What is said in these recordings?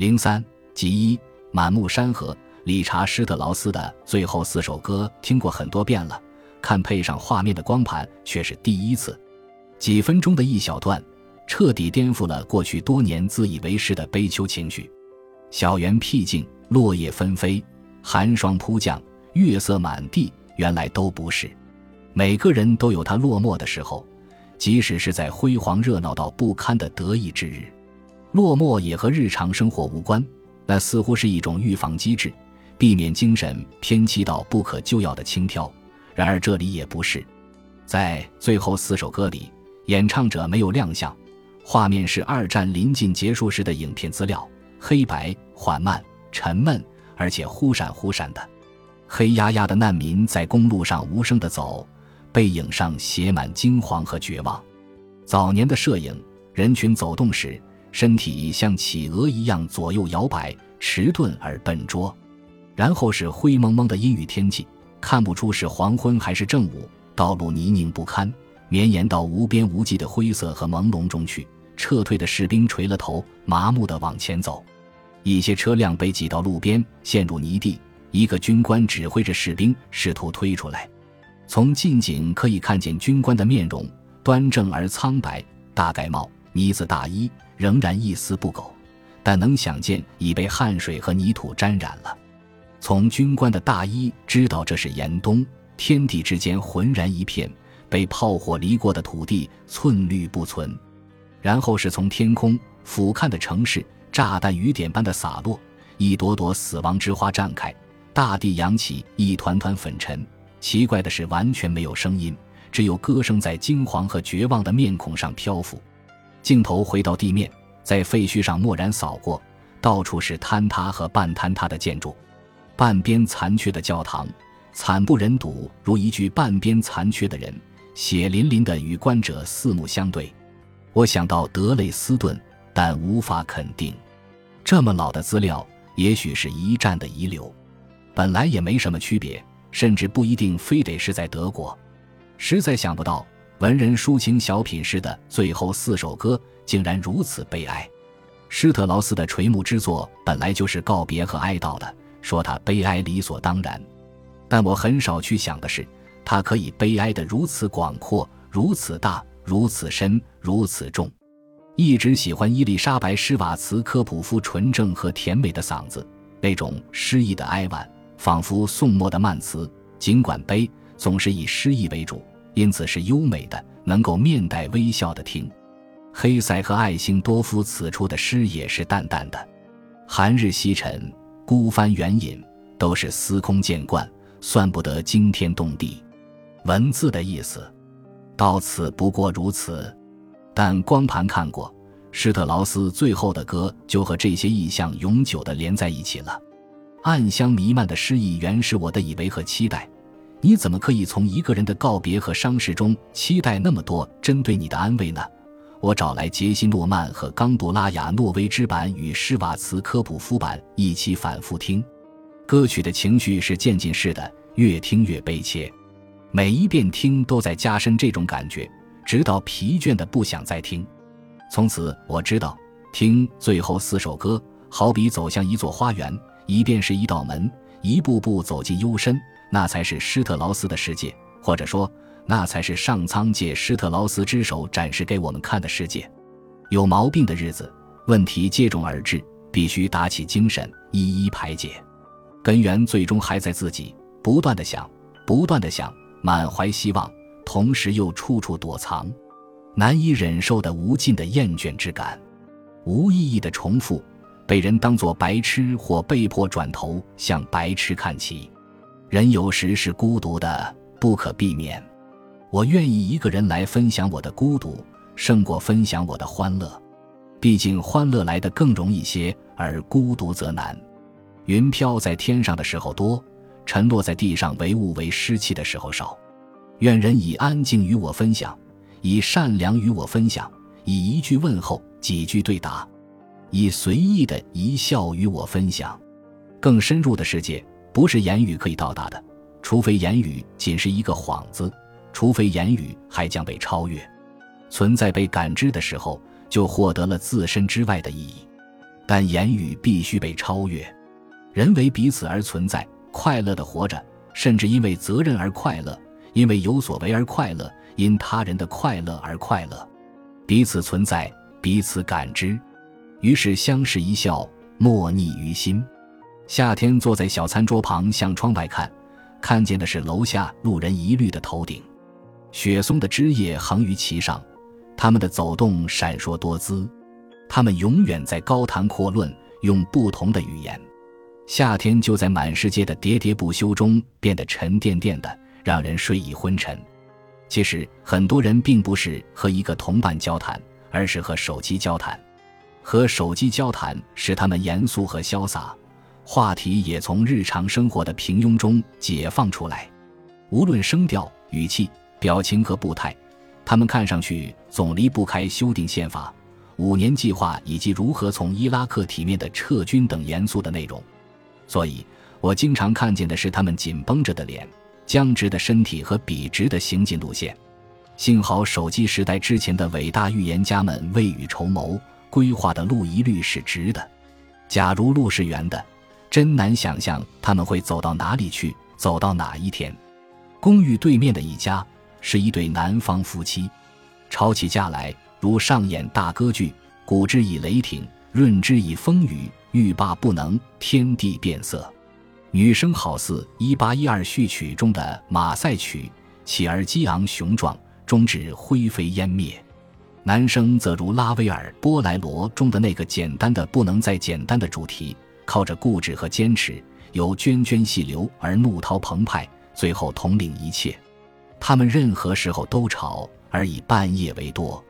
零三其一，满目山河。理查施特劳斯的最后四首歌听过很多遍了，看配上画面的光盘却是第一次。几分钟的一小段，彻底颠覆了过去多年自以为是的悲秋情绪。小园僻静，落叶纷飞，寒霜扑降，月色满地，原来都不是。每个人都有他落寞的时候，即使是在辉煌热闹到不堪的得意之日，落寞也和日常生活无关。那似乎是一种预防机制。避免精神偏激到不可救药的轻佻，然而这里也不是。在最后四首歌里，演唱者没有亮相，画面是二战临近结束时的影片资料，黑白、缓慢、沉闷，而且忽闪忽闪的。黑压压的难民在公路上无声地走，背影上写满惊惶和绝望。早年的摄影，人群走动时，身体像企鹅一样左右摇摆，迟钝而笨拙。然后是灰蒙蒙的阴雨天气，看不出是黄昏还是正午。道路泥泞不堪，绵延到无边无际的灰色和朦胧中去。撤退的士兵垂了头，麻木地往前走。一些车辆被挤到路边，陷入泥地。一个军官指挥着士兵试图推出来。从近景可以看见军官的面容端正而苍白，大盖帽、呢子大衣仍然一丝不苟，但能想见已被汗水和泥土沾染了。从军官的大衣知道这是严冬，天地之间浑然一片，被炮火离过的土地寸绿不存。然后是从天空俯瞰的城市，炸弹雨点般的洒落，一朵朵死亡之花绽开，大地扬起一团团粉尘。奇怪的是，完全没有声音，只有歌声在惊惶和绝望的面孔上漂浮。镜头回到地面，在废墟上蓦然扫过，到处是坍塌和半坍塌的建筑。半边残缺的教堂，惨不忍睹，如一具半边残缺的人，血淋淋的与观者四目相对。我想到德累斯顿，但无法肯定。这么老的资料，也许是一战的遗留，本来也没什么区别，甚至不一定非得是在德国。实在想不到，文人抒情小品诗的最后四首歌，竟然如此悲哀。施特劳斯的垂暮之作，本来就是告别和哀悼的。说他悲哀理所当然，但我很少去想的是，他可以悲哀的如此广阔、如此大、如此深、如此重。一直喜欢伊丽莎白·施瓦茨科普夫纯正和甜美的嗓子，那种诗意的哀婉，仿佛宋末的慢词。尽管悲，总是以诗意为主，因此是优美的，能够面带微笑的听。黑塞和艾辛多夫此处的诗也是淡淡的，寒日西沉。孤帆远影，都是司空见惯，算不得惊天动地。文字的意思，到此不过如此。但光盘看过施特劳斯最后的歌，就和这些意象永久的连在一起了。暗香弥漫的诗意，原是我的以为和期待。你怎么可以从一个人的告别和伤势中期待那么多针对你的安慰呢？我找来杰西·诺曼和冈杜拉亚·诺维之版与施瓦茨科普夫版一起反复听，歌曲的情绪是渐进式的，越听越悲切，每一遍听都在加深这种感觉，直到疲倦的不想再听。从此我知道，听最后四首歌，好比走向一座花园，一遍是一道门，一步步走进幽深，那才是施特劳斯的世界，或者说。那才是上苍借施特劳斯之手展示给我们看的世界。有毛病的日子，问题接踵而至，必须打起精神一一排解。根源最终还在自己，不断的想，不断的想，满怀希望，同时又处处躲藏，难以忍受的无尽的厌倦之感，无意义的重复，被人当作白痴或被迫转头向白痴看齐。人有时是孤独的，不可避免。我愿意一个人来分享我的孤独，胜过分享我的欢乐。毕竟欢乐来得更容易些，而孤独则难。云飘在天上的时候多，沉落在地上为雾为湿气的时候少。愿人以安静与我分享，以善良与我分享，以一句问候、几句对答，以随意的一笑与我分享。更深入的世界，不是言语可以到达的，除非言语仅是一个幌子。除非言语还将被超越，存在被感知的时候，就获得了自身之外的意义。但言语必须被超越。人为彼此而存在，快乐的活着，甚至因为责任而快乐，因为有所为而快乐，因他人的快乐而快乐。彼此存在，彼此感知，于是相视一笑，莫逆于心。夏天坐在小餐桌旁，向窗外看，看见的是楼下路人一律的头顶，雪松的枝叶横于其上，他们的走动闪烁多姿，他们永远在高谈阔论，用不同的语言。夏天就在满世界的喋喋不休中变得沉甸甸的，让人睡意昏沉。其实很多人并不是和一个同伴交谈，而是和手机交谈。和手机交谈使他们严肃和潇洒，话题也从日常生活的平庸中解放出来。无论声调、语气、表情和步态，他们看上去总离不开修订宪法、五年计划以及如何从伊拉克体面的撤军等严肃的内容。所以，我经常看见的是他们紧绷着的脸、僵直的身体和笔直的行进路线。幸好手机时代之前的伟大预言家们未雨绸缪，规划的路一律是直的。假如路是圆的，真难想象他们会走到哪里去，走到哪一天。公寓对面的一家是一对南方夫妻，吵起架来如上演大歌剧，鼓之以雷霆，润之以风雨。欲罢不能，天地变色。女声好似一八一二序曲中的马赛曲，起而激昂雄壮，终至灰飞烟灭；男声则如拉威尔《波莱罗》中的那个简单的不能再简单的主题，靠着固执和坚持，由涓涓细流而怒涛澎湃，最后统领一切。他们任何时候都吵，而以半夜为多。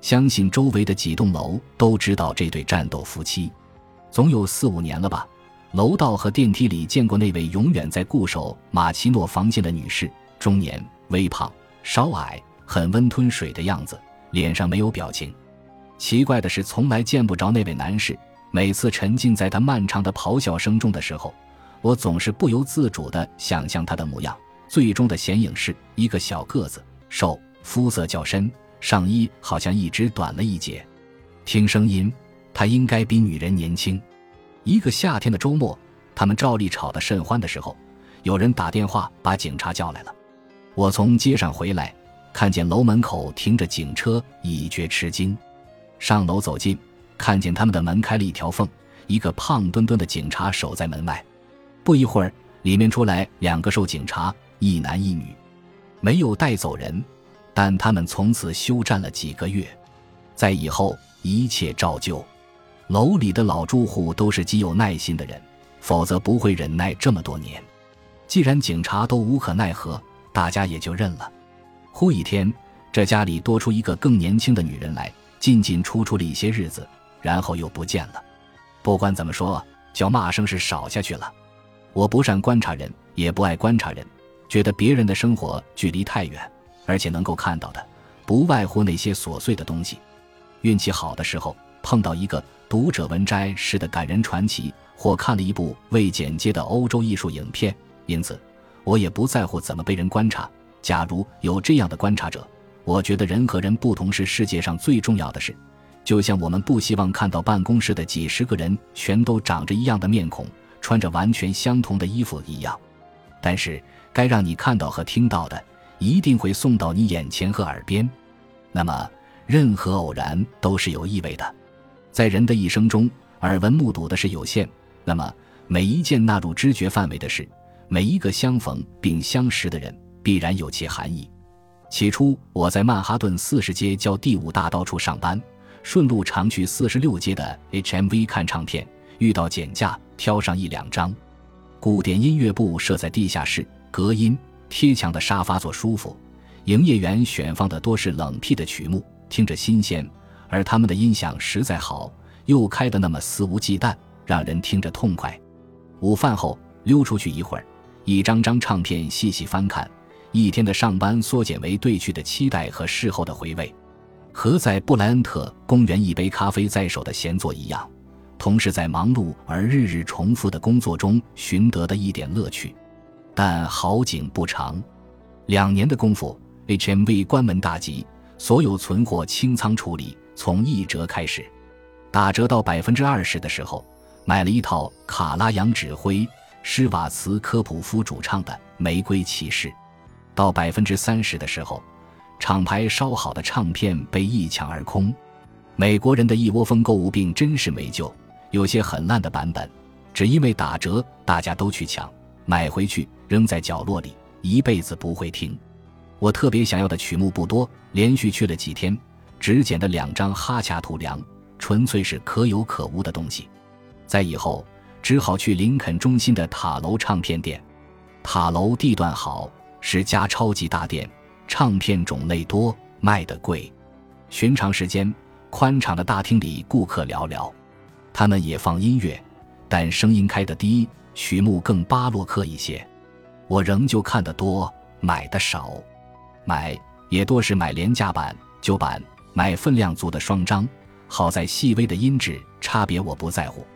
相信周围的几栋楼都知道这对战斗夫妻。总有四五年了吧。楼道和电梯里见过那位永远在固守马奇诺房间的女士，中年、微胖、稍矮，很温吞水的样子，脸上没有表情。奇怪的是，从来见不着那位男士。每次沉浸在他漫长的咆哮声中的时候，我总是不由自主地想象他的模样。最终的显影是一个小个子、瘦、肤色较深，上衣好像一直短了一截。听声音。他应该比女人年轻。一个夏天的周末，他们照例吵得甚欢的时候，有人打电话把警察叫来了。我从街上回来，看见楼门口停着警车，已觉吃惊。上楼走近，看见他们的门开了一条缝，一个胖墩墩的警察守在门外。不一会儿，里面出来两个瘦警察，一男一女，没有带走人，但他们从此休战了几个月，在以后一切照旧。楼里的老住户都是极有耐心的人，否则不会忍耐这么多年。既然警察都无可奈何，大家也就认了。忽一天，这家里多出一个更年轻的女人来，进进出出了一些日子，然后又不见了。不管怎么说，叫骂声是少下去了。我不善观察人，也不爱观察人，觉得别人的生活距离太远，而且能够看到的，不外乎那些琐碎的东西。运气好的时候，碰到一个。读者文摘式的感人传奇，或看了一部未剪接的欧洲艺术影片，因此我也不在乎怎么被人观察。假如有这样的观察者，我觉得人和人不同是世界上最重要的事。就像我们不希望看到办公室的几十个人全都长着一样的面孔，穿着完全相同的衣服一样。但是该让你看到和听到的，一定会送到你眼前和耳边。那么，任何偶然都是有意味的。在人的一生中，耳闻目睹的是有限。那么，每一件纳入知觉范围的事，每一个相逢并相识的人，必然有其含义。起初，我在曼哈顿四十街交第五大道处上班，顺路常去四十六街的 HMV 看唱片，遇到减价，挑上一两张。古典音乐部设在地下室，隔音贴墙的沙发坐舒服，营业员选放的多是冷僻的曲目，听着新鲜。而他们的音响实在好，又开得那么肆无忌惮，让人听着痛快。午饭后溜出去一会儿，一张张唱片细细翻看，一天的上班缩减为对去的期待和事后的回味，和在布莱恩特公园一杯咖啡在手的闲坐一样，同是在忙碌而日日重复的工作中寻得的一点乐趣。但好景不长，两年的功夫，HMV 关门大吉，所有存货清仓处理。从一折开始，打折到百分之二十的时候，买了一套卡拉扬指挥、施瓦茨科普夫主唱的《玫瑰骑士》。到百分之三十的时候，厂牌烧好的唱片被一抢而空。美国人的一窝蜂购物病真是没救，有些很烂的版本，只因为打折，大家都去抢，买回去扔在角落里，一辈子不会听。我特别想要的曲目不多，连续去了几天，只捡的两张哈恰图良，纯粹是可有可无的东西。在以后，只好去林肯中心的塔楼唱片店。塔楼地段好，是家超级大店，唱片种类多，卖得贵。寻常时间，宽敞的大厅里顾客寥寥，他们也放音乐，但声音开得低，曲目更巴洛克一些。我仍旧看得多，买的少。买也多是买廉价版、旧版，买分量足的双张。好在细微的音质差别我不在乎。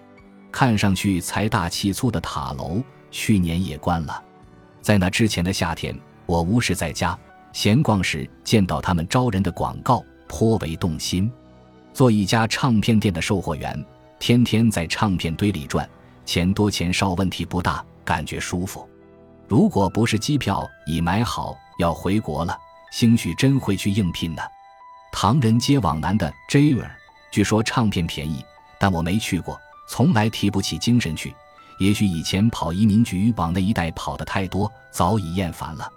看上去财大气粗的塔楼，去年也关了。在那之前的夏天，我无事在家闲逛时，见到他们招人的广告，颇为动心。做一家唱片店的售货员，天天在唱片堆里转，钱多钱少问题不大，感觉舒服。如果不是机票已买好。要回国了，兴许真会去应聘呢。唐人街往南的 j r 据说唱片便宜，但我没去过，从来提不起精神去。也许以前跑移民局往那一带跑的太多，早已厌烦了。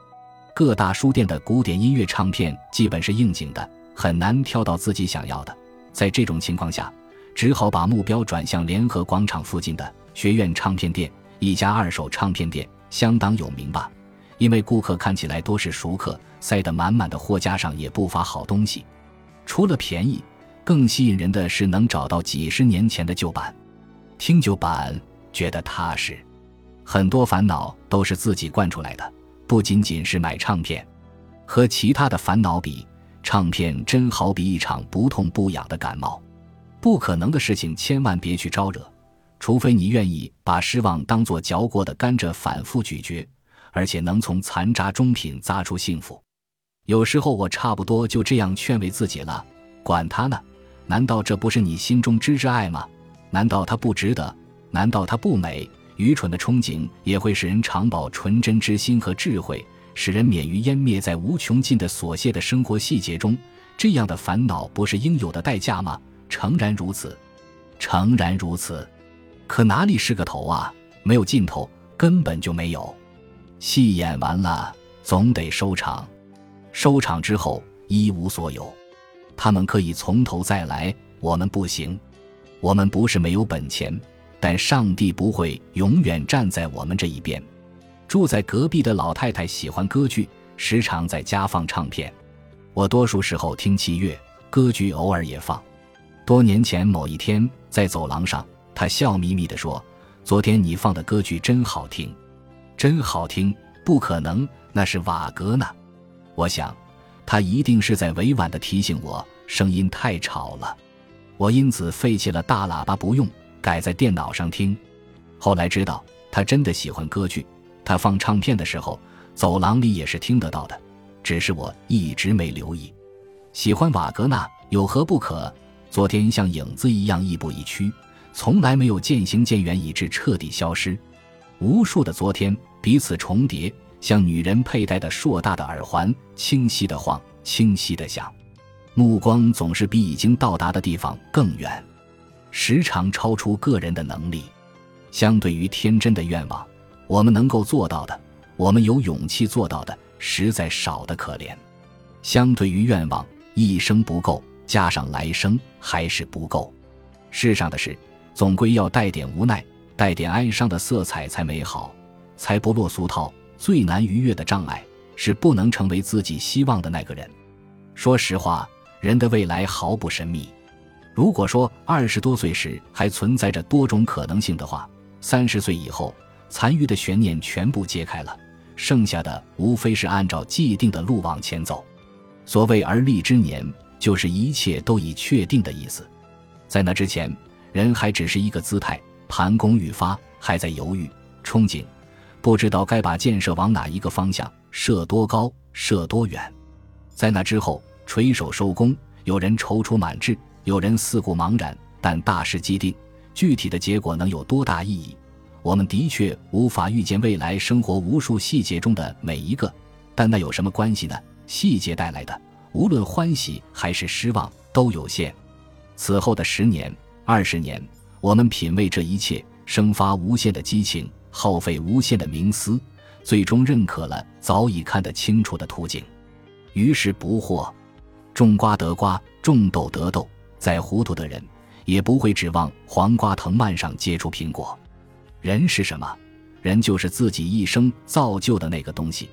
各大书店的古典音乐唱片基本是应景的，很难挑到自己想要的。在这种情况下，只好把目标转向联合广场附近的学院唱片店，一家二手唱片店，相当有名吧。因为顾客看起来多是熟客，塞得满满的货架上也不乏好东西。除了便宜，更吸引人的是能找到几十年前的旧版。听旧版觉得踏实，很多烦恼都是自己惯出来的，不仅仅是买唱片。和其他的烦恼比，唱片真好比一场不痛不痒的感冒。不可能的事情千万别去招惹，除非你愿意把失望当作嚼过的甘蔗反复咀嚼。而且能从残渣中品砸出幸福，有时候我差不多就这样劝慰自己了。管他呢，难道这不是你心中之挚爱吗？难道它不值得？难道它不美？愚蠢的憧憬也会使人长保纯真之心和智慧，使人免于湮灭在无穷尽的琐屑的生活细节中。这样的烦恼不是应有的代价吗？诚然如此，诚然如此。可哪里是个头啊？没有尽头，根本就没有。戏演完了，总得收场。收场之后一无所有，他们可以从头再来，我们不行。我们不是没有本钱，但上帝不会永远站在我们这一边。住在隔壁的老太太喜欢歌剧，时常在家放唱片。我多数时候听器乐，歌剧偶尔也放。多年前某一天在走廊上，她笑眯眯地说：“昨天你放的歌剧真好听。”真好听，不可能，那是瓦格纳。我想，他一定是在委婉地提醒我，声音太吵了。我因此废弃了大喇叭不用，改在电脑上听。后来知道，他真的喜欢歌剧。他放唱片的时候，走廊里也是听得到的，只是我一直没留意。喜欢瓦格纳有何不可？昨天像影子一样亦步亦趋，从来没有渐行渐远，以致彻底消失。无数的昨天彼此重叠，像女人佩戴的硕大的耳环，清晰的晃，清晰的响。目光总是比已经到达的地方更远，时常超出个人的能力。相对于天真的愿望，我们能够做到的，我们有勇气做到的，实在少得可怜。相对于愿望，一生不够，加上来生还是不够。世上的事，总归要带点无奈。带点哀伤的色彩才美好，才不落俗套。最难逾越的障碍是不能成为自己希望的那个人。说实话，人的未来毫不神秘。如果说二十多岁时还存在着多种可能性的话，三十岁以后，残余的悬念全部揭开了，剩下的无非是按照既定的路往前走。所谓而立之年，就是一切都已确定的意思。在那之前，人还只是一个姿态。盘弓欲发，还在犹豫、憧憬，不知道该把箭射往哪一个方向，射多高，射多远。在那之后，垂手收工，有人踌躇满志，有人四顾茫然，但大势既定，具体的结果能有多大意义？我们的确无法预见未来生活无数细节中的每一个，但那有什么关系呢？细节带来的，无论欢喜还是失望，都有限。此后的十年、二十年，我们品味这一切，生发无限的激情，耗费无限的冥思，最终认可了早已看得清楚的图景，于是不惑。种瓜得瓜，种豆得豆。再糊涂的人，也不会指望黄瓜藤蔓上结出苹果。人是什么？人就是自己一生造就的那个东西。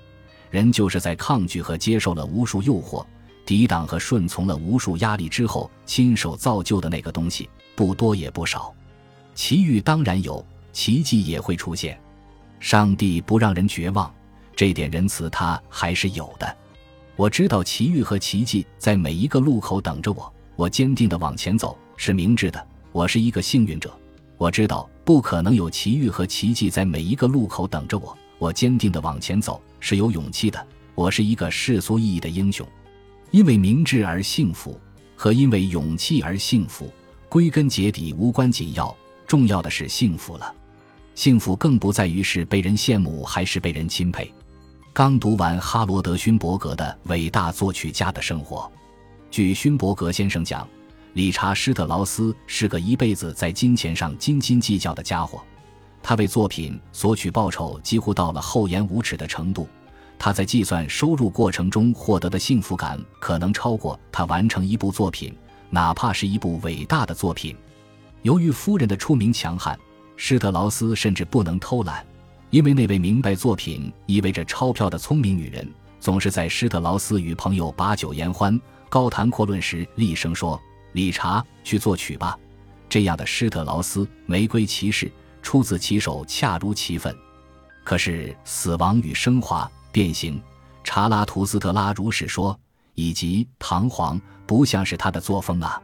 人就是在抗拒和接受了无数诱惑，抵挡和顺从了无数压力之后，亲手造就的那个东西，不多也不少。奇遇当然有，奇迹也会出现。上帝不让人绝望，这点仁慈他还是有的。我知道奇遇和奇迹在每一个路口等着我，我坚定地往前走，是明智的。我是一个幸运者。我知道不可能有奇遇和奇迹在每一个路口等着我。我坚定地往前走，是有勇气的。我是一个世俗意义的英雄，因为明智而幸福，和因为勇气而幸福，归根结底无关紧要。重要的是幸福了。幸福更不在于是被人羡慕还是被人钦佩。刚读完哈罗德·勋伯格的伟大作曲家的生活，据勋伯格先生讲。理查·施特劳斯是个一辈子在金钱上斤斤计较的家伙，他为作品索取报酬几乎到了厚颜无耻的程度。他在计算收入过程中获得的幸福感，可能超过他完成一部作品，哪怕是一部伟大的作品。由于夫人的出名强悍，施特劳斯甚至不能偷懒，因为那位明白作品意味着钞票的聪明女人，总是在施特劳斯与朋友把酒言欢、高谈阔论时厉声说。理查去作曲吧，这样的施特劳斯《玫瑰骑士》出自其手，恰如其分。可是《死亡与升华》《变形》《查拉图斯特拉如是说》以及《唐璜》不像是他的作风啊。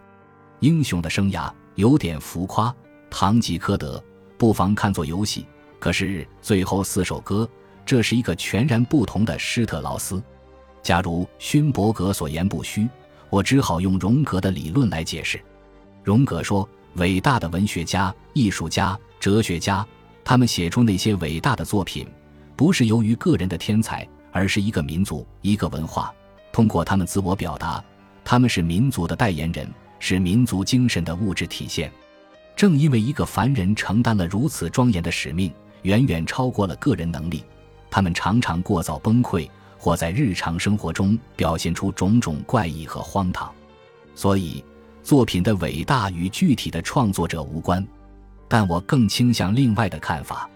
英雄的生涯有点浮夸，《堂吉诃德》不妨看作游戏。可是最后四首歌，这是一个全然不同的施特劳斯。假如勋伯格所言不虚。我只好用荣格的理论来解释。荣格说，伟大的文学家、艺术家、哲学家，他们写出那些伟大的作品，不是由于个人的天才，而是一个民族、一个文化通过他们自我表达。他们是民族的代言人，是民族精神的物质体现。正因为一个凡人承担了如此庄严的使命，远远超过了个人能力，他们常常过早崩溃。或在日常生活中表现出种种怪异和荒唐，所以作品的伟大与具体的创作者无关。但我更倾向另外的看法。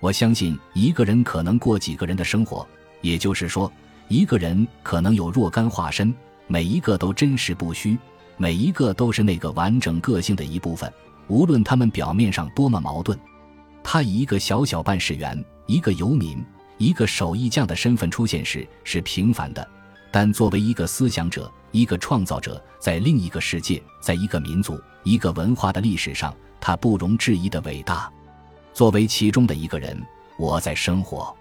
我相信一个人可能过几个人的生活，也就是说，一个人可能有若干化身，每一个都真实不虚，每一个都是那个完整个性的一部分，无论他们表面上多么矛盾。他以一个小小办事员，一个游民。一个手艺匠的身份出现时是平凡的，但作为一个思想者、一个创造者，在另一个世界、在一个民族、一个文化的历史上，他不容置疑的伟大。作为其中的一个人，我在生活，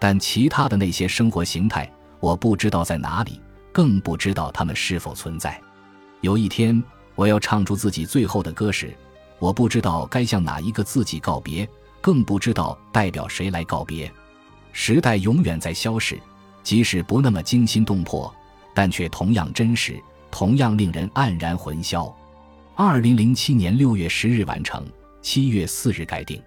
但其他的那些生活形态，我不知道在哪里，更不知道他们是否存在。有一天，我要唱出自己最后的歌时，我不知道该向哪一个自己告别，更不知道代表谁来告别。时代永远在消逝，即使不那么惊心动魄，但却同样真实，同样令人黯然魂销。二零零七年六月十日完成，七月四日改定。